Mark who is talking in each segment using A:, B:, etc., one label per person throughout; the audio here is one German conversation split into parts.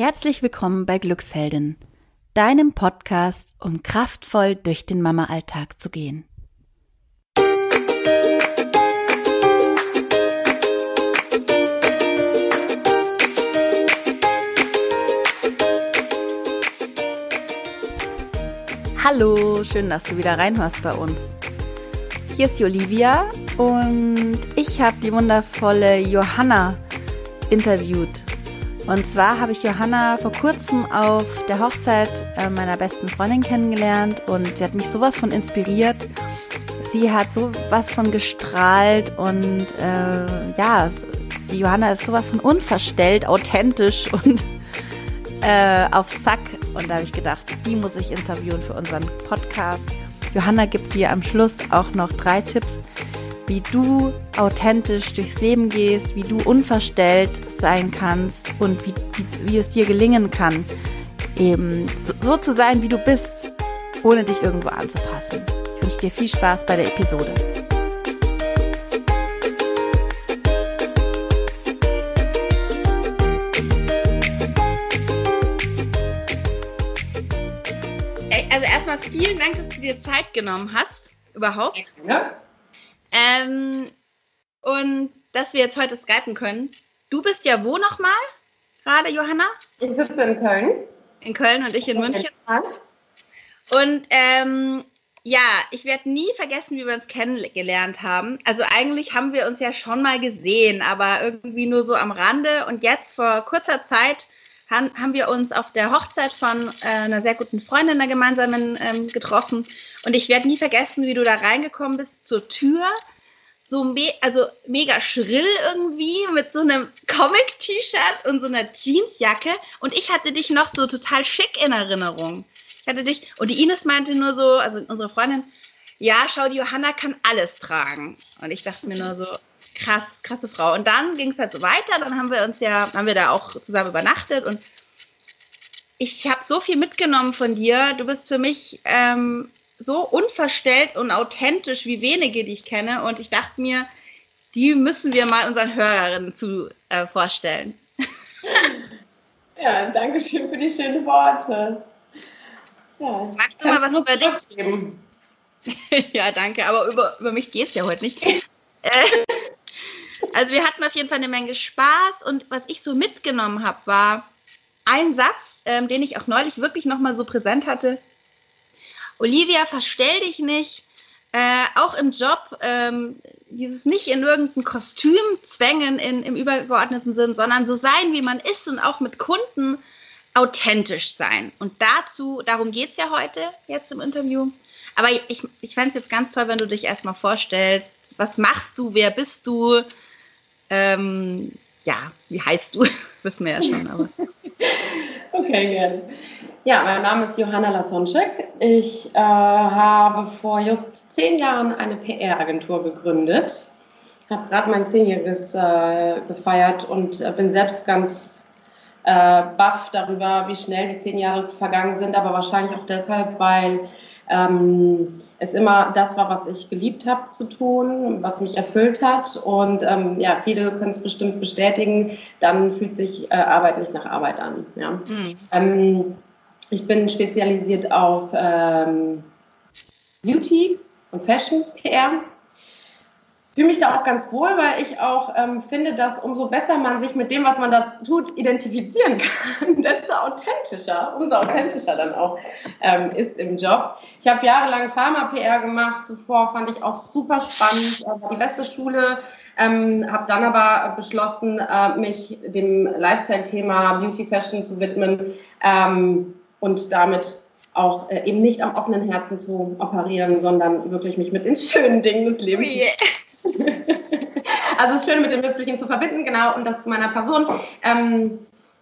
A: Herzlich willkommen bei Glücksheldin, deinem Podcast, um kraftvoll durch den Mama-Alltag zu gehen. Hallo, schön, dass du wieder reinhörst bei uns. Hier ist die Olivia und ich habe die wundervolle Johanna interviewt. Und zwar habe ich Johanna vor kurzem auf der Hochzeit äh, meiner besten Freundin kennengelernt und sie hat mich sowas von inspiriert. Sie hat sowas von gestrahlt und äh, ja, die Johanna ist sowas von unverstellt, authentisch und äh, auf Zack. Und da habe ich gedacht, die muss ich interviewen für unseren Podcast. Johanna gibt dir am Schluss auch noch drei Tipps, wie du authentisch durchs Leben gehst, wie du unverstellt sein kannst und wie, wie, wie es dir gelingen kann, eben so, so zu sein, wie du bist, ohne dich irgendwo anzupassen. Ich wünsche dir viel Spaß bei der Episode. Also erstmal vielen Dank, dass du dir Zeit genommen hast, überhaupt. Ja. Ähm, und dass wir jetzt heute skypen können. Du bist ja wo nochmal gerade, Johanna?
B: Ich sitze in Köln.
A: In Köln und ich in München. Und ähm, ja, ich werde nie vergessen, wie wir uns kennengelernt haben. Also eigentlich haben wir uns ja schon mal gesehen, aber irgendwie nur so am Rande. Und jetzt vor kurzer Zeit haben, haben wir uns auf der Hochzeit von äh, einer sehr guten Freundin, einer gemeinsamen, ähm, getroffen. Und ich werde nie vergessen, wie du da reingekommen bist zur Tür. So me also mega schrill irgendwie mit so einem Comic-T-Shirt und so einer Jeansjacke. Und ich hatte dich noch so total schick in Erinnerung. Ich hatte dich, und die Ines meinte nur so, also unsere Freundin, ja, schau, die Johanna kann alles tragen. Und ich dachte mir nur so, krass, krasse Frau. Und dann ging es halt so weiter. Dann haben wir uns ja, haben wir da auch zusammen übernachtet und ich habe so viel mitgenommen von dir. Du bist für mich ähm, so unverstellt und authentisch wie wenige, die ich kenne. Und ich dachte mir, die müssen wir mal unseren Hörerinnen zu äh, vorstellen.
B: Ja, danke schön für die schönen Worte.
A: Ja, Magst du mal was über dich? Geben? ja, danke, aber über, über mich geht es ja heute nicht. Äh, also wir hatten auf jeden Fall eine Menge Spaß und was ich so mitgenommen habe, war ein Satz, ähm, den ich auch neulich wirklich nochmal so präsent hatte. Olivia, verstell dich nicht, äh, auch im Job, ähm, dieses nicht in irgendein Kostüm zwängen in, im übergeordneten Sinn, sondern so sein, wie man ist und auch mit Kunden authentisch sein. Und dazu, darum geht es ja heute jetzt im Interview. Aber ich, ich fände es jetzt ganz toll, wenn du dich erstmal vorstellst. Was machst du? Wer bist du? Ähm, ja, wie heißt du? Wissen wir ja schon. Aber.
B: okay, gerne. Ja, mein Name ist Johanna Lasonczek. Ich äh, habe vor just zehn Jahren eine PR-Agentur gegründet. Habe gerade mein Zehnjähriges äh, gefeiert und äh, bin selbst ganz äh, baff darüber, wie schnell die zehn Jahre vergangen sind, aber wahrscheinlich auch deshalb, weil ähm, es immer das war, was ich geliebt habe zu tun, was mich erfüllt hat. Und ähm, ja, viele können es bestimmt bestätigen, dann fühlt sich äh, Arbeit nicht nach Arbeit an. Ja. Mhm. Ähm, ich bin spezialisiert auf ähm, Beauty und Fashion PR fühle mich da auch ganz wohl, weil ich auch ähm, finde, dass umso besser man sich mit dem, was man da tut, identifizieren kann, desto authentischer, umso authentischer dann auch ähm, ist im Job. Ich habe jahrelang Pharma-PR gemacht, zuvor fand ich auch super spannend, war die beste Schule, ähm, habe dann aber beschlossen, äh, mich dem Lifestyle-Thema Beauty Fashion zu widmen ähm, und damit auch äh, eben nicht am offenen Herzen zu operieren, sondern wirklich mich mit den schönen Dingen des Lebens. Oh yeah also es ist schön mit dem Nützlichen zu verbinden, genau, und das zu meiner Person. Ähm,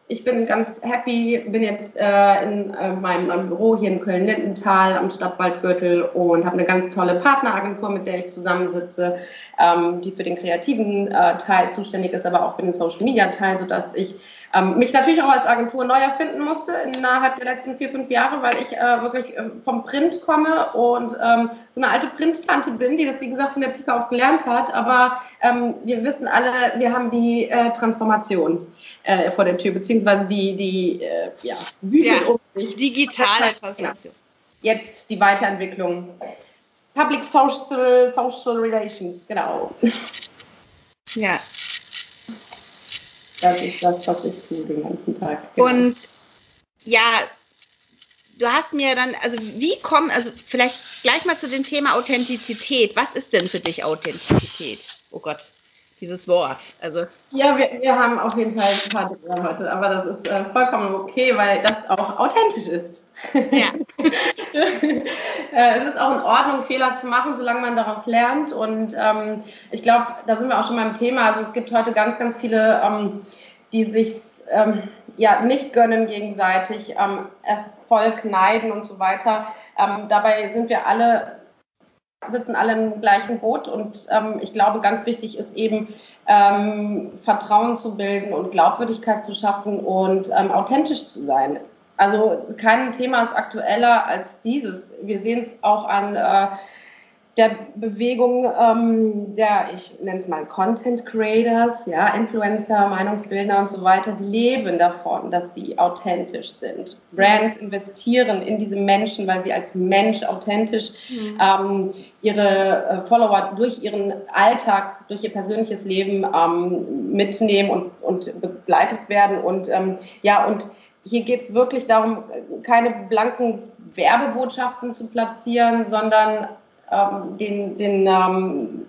B: ich bin ganz happy, bin jetzt äh, in äh, meinem, meinem, Büro hier in Köln-Lindenthal am Stadtwaldgürtel und habe eine ganz tolle Partneragentur, mit der ich zusammensitze, ähm, die für den kreativen äh, Teil zuständig ist, aber auch für den Social-Media-Teil, sodass ich ähm, mich natürlich auch als Agentur neu erfinden musste innerhalb der letzten vier, fünf Jahre, weil ich äh, wirklich äh, vom Print komme und ähm, so eine alte Print-Tante bin, die das, wie gesagt, von der Pika auf gelernt hat. Aber ähm, wir wissen alle, wir haben die äh, Transformation äh, vor der Tür, beziehungsweise die, die äh, ja,
A: wütet ja, um sich. Digitale Transformation.
B: Jetzt die Weiterentwicklung. Public Social, Social Relations, genau.
A: Ja,
B: das ist das, was ich tue den ganzen Tag.
A: Genau. Und ja, du hast mir dann, also wie kommen, also vielleicht gleich mal zu dem Thema Authentizität. Was ist denn für dich Authentizität? Oh Gott, dieses Wort. Also.
B: Ja, wir, wir haben auf jeden Fall ein paar Dinge heute, aber das ist äh, vollkommen okay, weil das auch authentisch ist. Ja. Äh, es ist auch in Ordnung, Fehler zu machen, solange man daraus lernt. Und ähm, ich glaube, da sind wir auch schon beim Thema. Also es gibt heute ganz, ganz viele, ähm, die sich ähm, ja nicht gönnen gegenseitig, ähm, Erfolg neiden und so weiter. Ähm, dabei sind wir alle sitzen alle im gleichen Boot und ähm, ich glaube, ganz wichtig ist eben Vertrauen zu bilden und Glaubwürdigkeit zu schaffen und authentisch zu sein. Also kein Thema ist aktueller als dieses. Wir sehen es auch an äh, der Bewegung ähm, der, ich nenne es mal Content Creators, ja, Influencer, Meinungsbildner und so weiter, die leben davon, dass sie authentisch sind. Brands investieren in diese Menschen, weil sie als Mensch authentisch mhm. ähm, ihre äh, Follower durch ihren Alltag, durch ihr persönliches Leben ähm, mitnehmen und, und begleitet werden. Und ähm, ja, und hier geht es wirklich darum, keine blanken Werbebotschaften zu platzieren, sondern ähm, den, den ähm,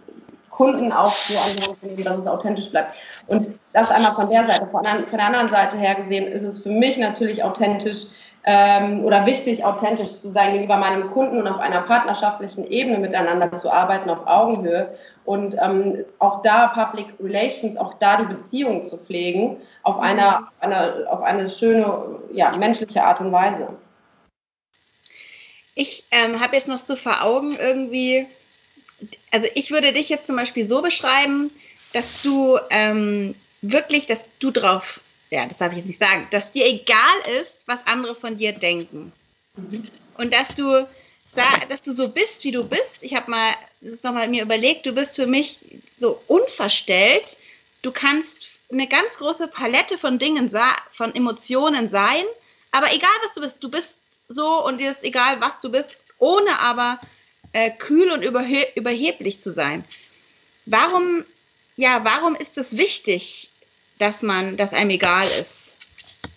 B: Kunden auch so an die nehmen, dass es authentisch bleibt. Und das einmal von der Seite. Von, an, von der anderen Seite her gesehen ist es für mich natürlich authentisch ähm, oder wichtig, authentisch zu sein gegenüber meinem Kunden und auf einer partnerschaftlichen Ebene miteinander zu arbeiten, auf Augenhöhe. Und ähm, auch da Public Relations, auch da die Beziehung zu pflegen, auf, einer, eine, auf eine schöne, ja, menschliche Art und Weise.
A: Ich ähm, habe jetzt noch so vor Augen irgendwie, also ich würde dich jetzt zum Beispiel so beschreiben, dass du ähm, wirklich, dass du drauf, ja, das darf ich jetzt nicht sagen, dass dir egal ist, was andere von dir denken. Mhm. Und dass du, dass du so bist, wie du bist. Ich habe mal, das ist nochmal mir überlegt, du bist für mich so unverstellt. Du kannst eine ganz große Palette von Dingen, von Emotionen sein, aber egal was du bist, du bist so und dir ist egal, was du bist, ohne aber äh, kühl und überhe überheblich zu sein. Warum, ja, warum ist es wichtig, dass man, dass einem egal ist,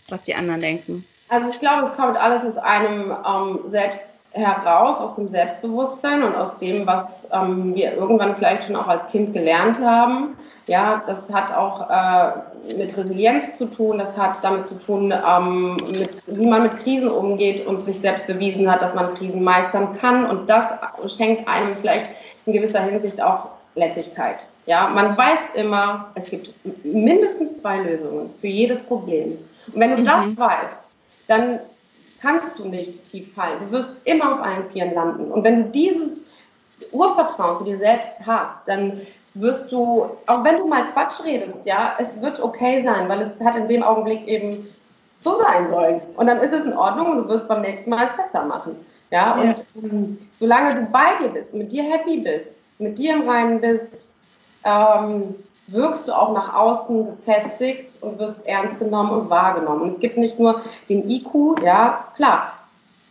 A: was die anderen denken?
B: Also ich glaube, es kommt alles aus einem ähm, selbst heraus, aus dem Selbstbewusstsein und aus dem, was ähm, wir irgendwann vielleicht schon auch als Kind gelernt haben. Ja, das hat auch äh, mit Resilienz zu tun, das hat damit zu tun, ähm, mit, wie man mit Krisen umgeht und sich selbst bewiesen hat, dass man Krisen meistern kann. Und das schenkt einem vielleicht in gewisser Hinsicht auch Lässigkeit. Ja, man weiß immer, es gibt mindestens zwei Lösungen für jedes Problem. Und wenn du mhm. das weißt, dann kannst du nicht tief fallen. Du wirst immer auf allen Vieren landen. Und wenn du dieses Urvertrauen zu dir selbst hast, dann wirst du, auch wenn du mal Quatsch redest, ja, es wird okay sein, weil es hat in dem Augenblick eben so sein sollen. Und dann ist es in Ordnung und du wirst beim nächsten Mal es besser machen. Ja, ja. und ähm, solange du bei dir bist, mit dir happy bist, mit dir im Reinen bist, ähm, wirkst du auch nach außen gefestigt und wirst ernst genommen und wahrgenommen. Und es gibt nicht nur den IQ, ja, klar,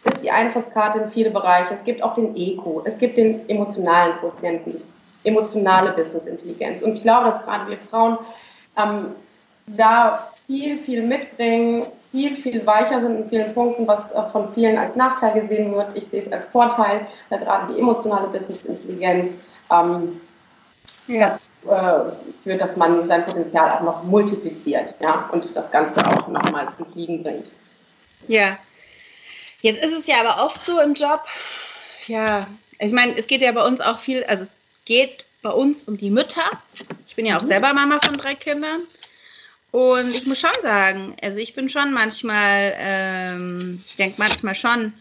B: ist die Eintrittskarte in viele Bereiche. Es gibt auch den EQ, es gibt den emotionalen Quotienten, emotionale Business Intelligenz. Und ich glaube, dass gerade wir Frauen ähm, da viel, viel mitbringen, viel, viel weicher sind in vielen Punkten, was von vielen als Nachteil gesehen wird. Ich sehe es als Vorteil, weil gerade die emotionale Business Intelligenz ähm, ja. Äh, für dass man sein Potenzial auch noch multipliziert ja, und das Ganze auch nochmal zum Fliegen bringt.
A: Ja. Jetzt ist es ja aber oft so im Job, ja, ich meine, es geht ja bei uns auch viel, also es geht bei uns um die Mütter. Ich bin ja auch mhm. selber Mama von drei Kindern. Und ich muss schon sagen, also ich bin schon manchmal, ähm, ich denke manchmal schon,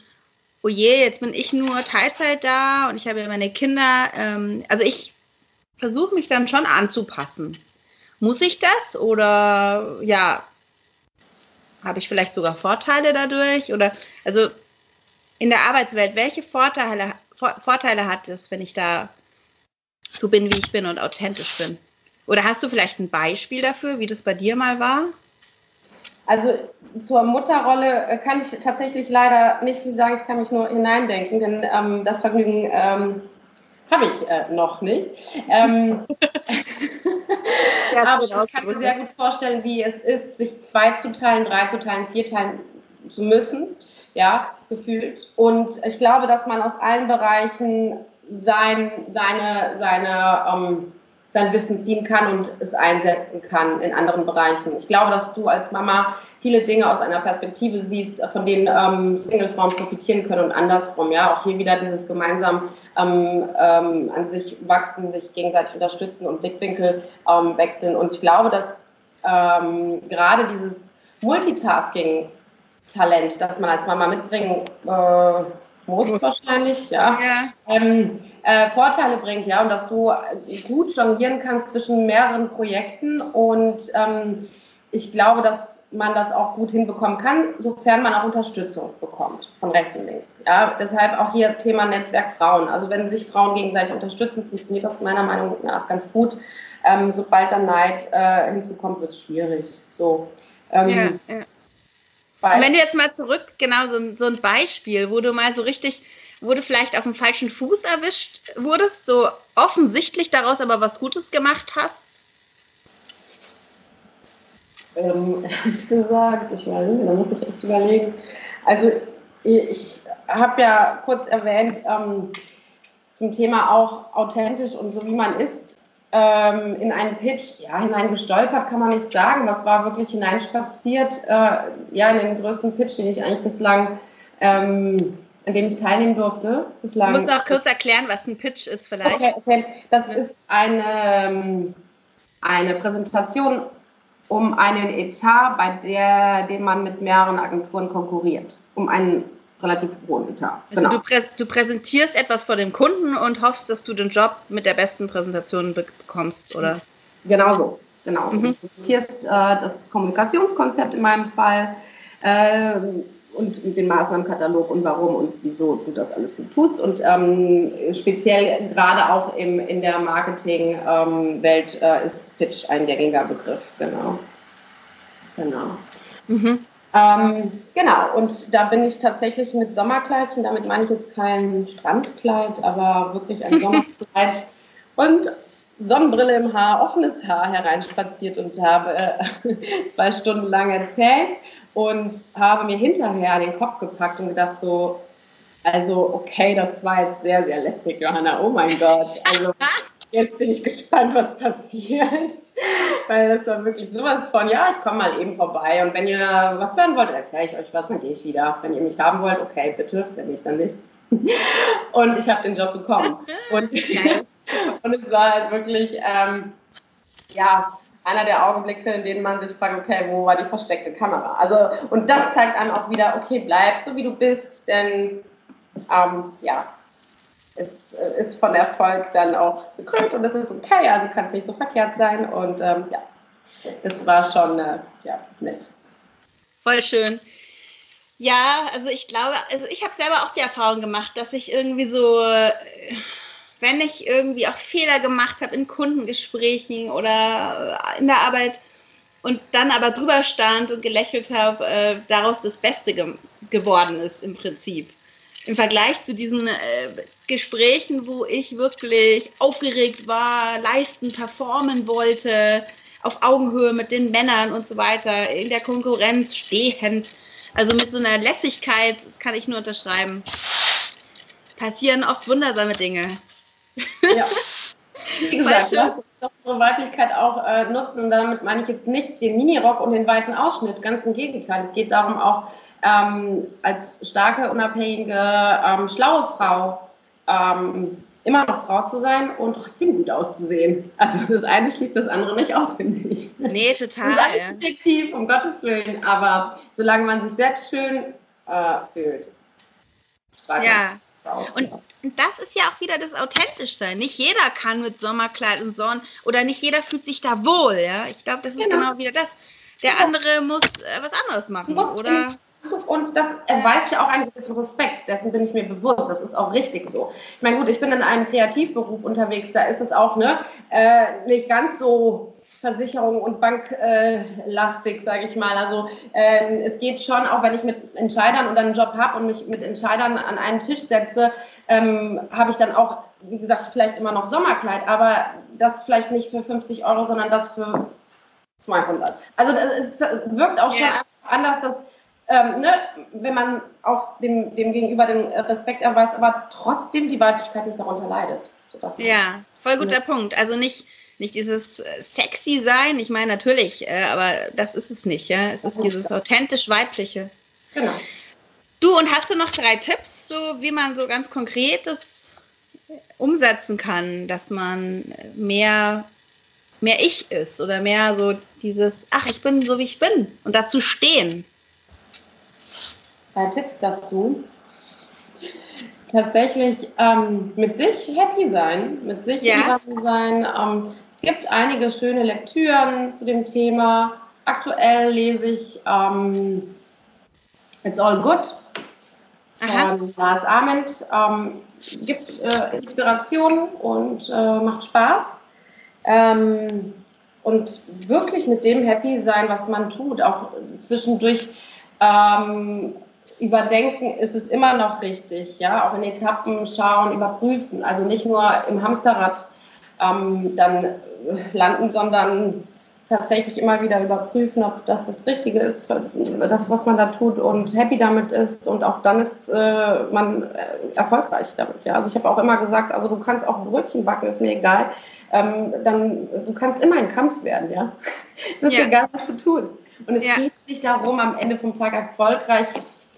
A: oh je, jetzt bin ich nur Teilzeit da und ich habe ja meine Kinder. Ähm, also ich versuche mich dann schon anzupassen. Muss ich das oder ja, habe ich vielleicht sogar Vorteile dadurch? Oder also in der Arbeitswelt, welche Vorteile, Vorteile hat es, wenn ich da so bin, wie ich bin und authentisch bin? Oder hast du vielleicht ein Beispiel dafür, wie das bei dir mal war?
B: Also zur Mutterrolle äh, kann ich tatsächlich leider nicht viel sagen. Ich kann mich nur hineindenken, denn ähm, das Vergnügen ähm, habe ich äh, noch nicht. Ähm, aber ich kann mir sehr gut vorstellen, wie es ist, sich zwei zu teilen, drei zu teilen, vier teilen zu müssen. Ja, gefühlt. Und ich glaube, dass man aus allen Bereichen sein, seine, seine ähm, sein Wissen ziehen kann und es einsetzen kann in anderen Bereichen. Ich glaube, dass du als Mama viele Dinge aus einer Perspektive siehst, von denen ähm, Single-Frauen profitieren können und andersrum. Ja, auch hier wieder dieses gemeinsam ähm, ähm, an sich wachsen, sich gegenseitig unterstützen und Blickwinkel ähm, wechseln. Und ich glaube, dass ähm, gerade dieses Multitasking Talent, das man als Mama mitbringen äh, muss wahrscheinlich, ja, ja. Ähm, äh, Vorteile bringt, ja, und dass du gut jonglieren kannst zwischen mehreren Projekten und ähm, ich glaube, dass man das auch gut hinbekommen kann, sofern man auch Unterstützung bekommt von rechts und links. Ja, deshalb auch hier Thema Netzwerk Frauen. Also wenn sich Frauen gegenseitig unterstützen, funktioniert das meiner Meinung nach ganz gut. Ähm, sobald dann Neid äh, hinzukommt, wird es schwierig. So. Ähm, ja, ja.
A: Und wenn du jetzt mal zurück, genau, so, so ein Beispiel, wo du mal so richtig, wo du vielleicht auf dem falschen Fuß erwischt wurdest, so offensichtlich daraus aber was Gutes gemacht hast?
B: Ähm, ehrlich gesagt, ich meine, da muss ich echt überlegen. Also ich habe ja kurz erwähnt, ähm, zum Thema auch authentisch und so wie man ist, ähm, in einen Pitch, ja, hineingestolpert kann man nicht sagen. Was war wirklich hineinspaziert? Äh, ja, in den größten Pitch, den ich eigentlich bislang, ähm, an dem ich teilnehmen durfte. Bislang.
A: Du musst auch kurz erklären, was ein Pitch ist vielleicht.
B: Okay, okay. Das ja. ist eine, ähm, eine Präsentation um einen Etat, bei der, dem man mit mehreren Agenturen konkurriert. Um einen relativ hohen Etat.
A: Also genau. du, prä du, präsentierst etwas vor dem Kunden und hoffst, dass du den Job mit der besten Präsentation bekommst, oder?
B: Genau so. Genau. Mhm. Du präsentierst äh, das Kommunikationskonzept in meinem Fall äh, und den Maßnahmenkatalog und warum und wieso du das alles so tust. Und ähm, speziell gerade auch im, in der Marketingwelt ähm, äh, ist Pitch ein gängiger Begriff. Genau. Genau. Mhm. Ähm, genau, und da bin ich tatsächlich mit Sommerkleidchen, damit meine ich jetzt kein Strandkleid, aber wirklich ein Sommerkleid und Sonnenbrille im Haar, offenes Haar hereinspaziert und habe äh, zwei Stunden lang erzählt und habe mir hinterher den Kopf gepackt und gedacht so, also okay, das war jetzt sehr, sehr lässig, Johanna, oh mein Gott. Also Jetzt bin ich gespannt, was passiert. Weil das war wirklich sowas von, ja, ich komme mal eben vorbei. Und wenn ihr was hören wollt, erzähle ich euch was, dann gehe ich wieder. Wenn ihr mich haben wollt, okay, bitte, wenn nicht, dann nicht. Und ich habe den Job bekommen. Und, und es war halt wirklich, ähm, ja, einer der Augenblicke, in denen man sich fragt, okay, wo war die versteckte Kamera? Also, und das zeigt einem auch wieder, okay, bleib so wie du bist, denn ähm, ja, ist von Erfolg dann auch gekrönt und das ist okay, also kann es nicht so verkehrt sein und ähm, ja, das war schon äh, ja, nett.
A: Voll schön. Ja, also ich glaube, also ich habe selber auch die Erfahrung gemacht, dass ich irgendwie so, wenn ich irgendwie auch Fehler gemacht habe in Kundengesprächen oder in der Arbeit und dann aber drüber stand und gelächelt habe, äh, daraus das Beste ge geworden ist im Prinzip im Vergleich zu diesen äh, Gesprächen, wo ich wirklich aufgeregt war, leisten, performen wollte, auf Augenhöhe mit den Männern und so weiter, in der Konkurrenz stehend, also mit so einer Lässigkeit, das kann ich nur unterschreiben, passieren oft wundersame Dinge.
B: Ja. Wie gesagt, lass uns doch unsere Weiblichkeit auch äh, nutzen. Und damit meine ich jetzt nicht den Minirock und den weiten Ausschnitt. Ganz im Gegenteil. Es geht darum, auch ähm, als starke, unabhängige, ähm, schlaue Frau ähm, immer noch Frau zu sein und trotzdem gut auszusehen. Also das eine schließt das andere nicht aus, finde ich.
A: Nee, total.
B: Das ist alles subjektiv, um Gottes Willen. Aber solange man sich selbst schön äh, fühlt.
A: Ja. Und das ist ja auch wieder das Authentischsein. Nicht jeder kann mit Sommerkleid und Sonne oder nicht jeder fühlt sich da wohl. Ja? Ich glaube, das ist genau. genau wieder das der andere muss äh, was anderes machen, oder?
B: Und das erweist ja auch einen gewissen Respekt. Dessen bin ich mir bewusst. Das ist auch richtig so. Ich meine, gut, ich bin in einem Kreativberuf unterwegs. Da ist es auch ne, äh, nicht ganz so Versicherung und banklastig, äh, sage ich mal. Also ähm, es geht schon, auch wenn ich mit Entscheidern und einen Job habe und mich mit Entscheidern an einen Tisch setze, ähm, habe ich dann auch, wie gesagt, vielleicht immer noch Sommerkleid, aber das vielleicht nicht für 50 Euro, sondern das für 200. Also es wirkt auch schon anders, dass ähm, ne, wenn man auch dem, dem Gegenüber den Respekt erweist, aber trotzdem die Weiblichkeit nicht darunter leidet.
A: ja, voll guter ne. Punkt. Also nicht, nicht dieses äh, sexy sein, ich meine natürlich, äh, aber das ist es nicht. Ja? Es ist dieses authentisch weibliche.
B: Genau.
A: Du, und hast du noch drei Tipps, so wie man so ganz konkret das umsetzen kann, dass man mehr, mehr ich ist oder mehr so dieses, ach, ich bin so wie ich bin und dazu stehen?
B: Drei Tipps dazu. Tatsächlich ähm, mit sich happy sein, mit sich ja. sein. Ähm, es gibt einige schöne Lektüren zu dem Thema. Aktuell lese ich ähm, It's All Good von Lars Ament. Ähm, gibt äh, Inspiration und äh, macht Spaß. Ähm, und wirklich mit dem happy sein, was man tut, auch zwischendurch ähm, überdenken, ist es immer noch richtig, ja, auch in Etappen schauen, überprüfen, also nicht nur im Hamsterrad ähm, dann landen, sondern tatsächlich immer wieder überprüfen, ob das das Richtige ist, das, was man da tut und happy damit ist und auch dann ist äh, man äh, erfolgreich damit. Ja? Also ich habe auch immer gesagt, also du kannst auch Brötchen backen, ist mir egal. Ähm, dann, du kannst immer ein Kampf werden, ja. es ist ja. egal, was du tust. Und es ja. geht nicht darum, am Ende vom Tag erfolgreich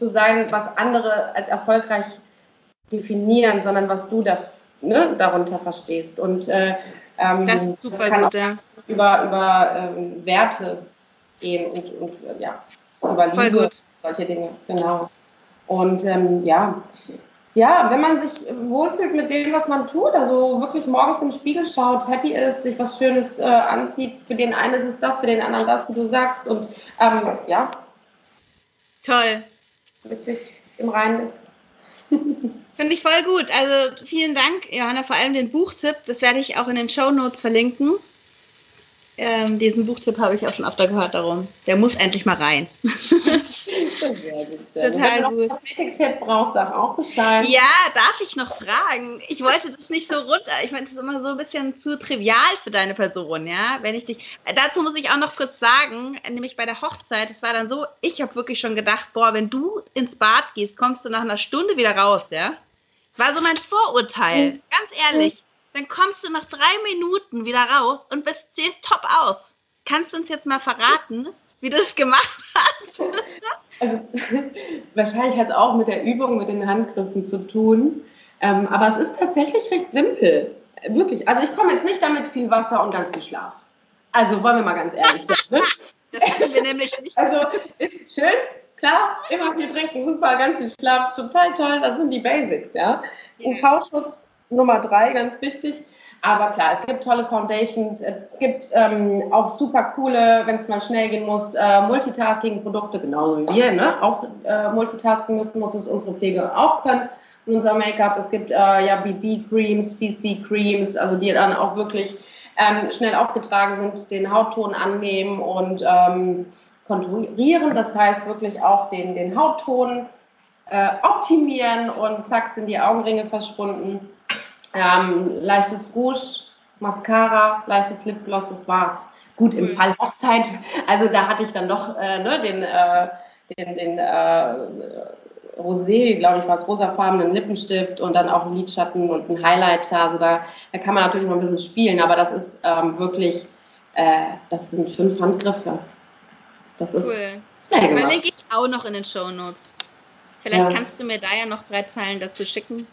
B: zu sein, was andere als erfolgreich definieren, sondern was du da, ne, darunter verstehst. Und äh,
A: ähm, das ist super kann gut, ja.
B: über, über ähm, Werte gehen und, und ja, über Liebe, solche Dinge, genau. Und ähm, ja, ja, wenn man sich wohlfühlt mit dem, was man tut, also wirklich morgens in den Spiegel schaut, happy ist, sich was Schönes äh, anzieht, für den einen ist es das, für den anderen das, wie du sagst. Und ähm, ja.
A: Toll
B: mit sich im Reinen ist.
A: Finde ich voll gut. Also vielen Dank, Johanna, vor allem den Buchtipp. Das werde ich auch in den Show Notes verlinken. Ähm, diesen Buchtipp habe ich auch schon öfter gehört darum. Der muss endlich mal rein.
B: Total gut. Wenn du noch Kosmetiktipp brauchst, sag auch Bescheid.
A: Ja, darf ich noch fragen? Ich wollte das nicht so runter. Ich meine, das ist immer so ein bisschen zu trivial für deine Person, ja. Wenn ich dich. Dazu muss ich auch noch kurz sagen, nämlich bei der Hochzeit, es war dann so, ich habe wirklich schon gedacht, boah, wenn du ins Bad gehst, kommst du nach einer Stunde wieder raus, ja. Das war so mein Vorurteil, mhm. ganz ehrlich dann kommst du nach drei Minuten wieder raus und bist, siehst top aus. Kannst du uns jetzt mal verraten, wie du das gemacht hast?
B: Also, wahrscheinlich hat es auch mit der Übung, mit den Handgriffen zu tun. Ähm, aber es ist tatsächlich recht simpel. Wirklich. Also ich komme jetzt nicht damit viel Wasser und ganz viel Schlaf. Also wollen wir mal ganz ehrlich sein. Ne?
A: Das können wir nämlich nicht.
B: Also ist schön, klar, immer viel trinken, super, ganz viel Schlaf, total toll, das sind die Basics, ja. UV-Schutz Nummer drei, ganz wichtig. Aber klar, es gibt tolle Foundations, es gibt ähm, auch super coole, wenn es mal schnell gehen muss, äh, Multitasking-Produkte, genauso wie wir, ne? auch äh, multitasken müssen, muss es unsere Pflege auch können. Und unser Make-up, es gibt äh, ja BB-Creams, CC-Creams, also die dann auch wirklich ähm, schnell aufgetragen sind, den Hautton annehmen und ähm, konturieren. Das heißt wirklich auch den, den Hautton äh, optimieren und zack sind die Augenringe verschwunden ähm, leichtes Rouge, Mascara, leichtes Lipgloss, das war's. Gut, im mhm. Fall Hochzeit, also da hatte ich dann doch äh, ne, den, äh, den, den äh, Rosé, glaube ich, war es rosafarbenen Lippenstift und dann auch einen Lidschatten und einen Highlighter. Also da, da kann man natürlich noch ein bisschen spielen, aber das ist ähm, wirklich, äh, das sind fünf Handgriffe. Das ist
A: cool. schnell Verlinke ich auch noch in den Show Notes. Vielleicht ja. kannst du mir da ja noch drei Zeilen dazu schicken.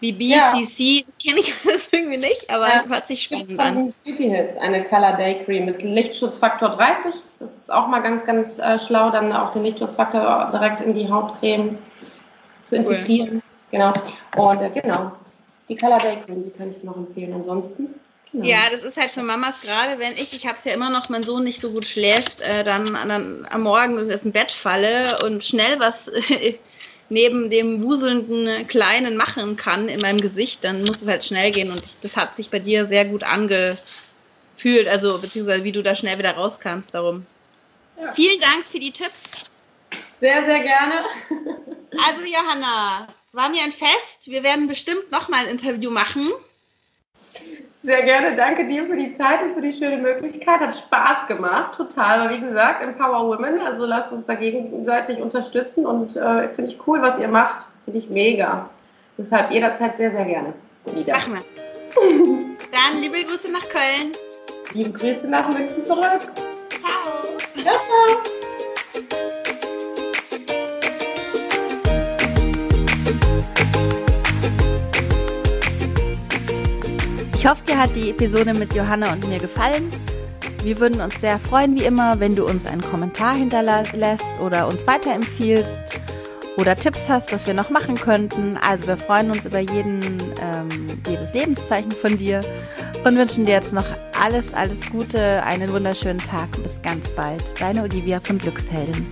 A: Wie BCC, ja. das kenne ich irgendwie nicht, aber ja, hört sich spannend an.
B: Beauty Hits, eine Color Day Cream mit Lichtschutzfaktor 30. Das ist auch mal ganz, ganz äh, schlau, dann auch den Lichtschutzfaktor direkt in die Hautcreme zu integrieren. Cool. Genau. Und äh, genau, die Color Day Cream, die kann ich noch empfehlen. Ansonsten
A: Genau. Ja, das ist halt für Mamas gerade, wenn ich, ich habe es ja immer noch, mein Sohn nicht so gut schläft, äh, dann, dann am Morgen ins Bett falle und schnell was neben dem wuselnden Kleinen machen kann in meinem Gesicht, dann muss es halt schnell gehen und ich, das hat sich bei dir sehr gut angefühlt, also beziehungsweise wie du da schnell wieder rauskamst darum. Ja. Vielen Dank für die Tipps.
B: Sehr, sehr gerne.
A: Also Johanna, war mir ein Fest. Wir werden bestimmt nochmal ein Interview machen.
B: Sehr gerne. Danke dir für die Zeit und für die schöne Möglichkeit. Hat Spaß gemacht, total. Aber wie gesagt, Empower Women, also lasst uns da gegenseitig unterstützen und äh, finde ich cool, was ihr macht. Finde ich mega. Deshalb jederzeit sehr, sehr gerne
A: wieder. Machen wir. Dann liebe Grüße nach Köln.
B: Liebe Grüße nach München zurück.
A: Ciao. Ja, ciao. Ich hoffe, dir hat die Episode mit Johanna und mir gefallen. Wir würden uns sehr freuen, wie immer, wenn du uns einen Kommentar hinterlässt oder uns weiterempfiehlst oder Tipps hast, was wir noch machen könnten. Also wir freuen uns über jeden, ähm, jedes Lebenszeichen von dir und wünschen dir jetzt noch alles, alles Gute, einen wunderschönen Tag und bis ganz bald. Deine Olivia von Glücksheldin.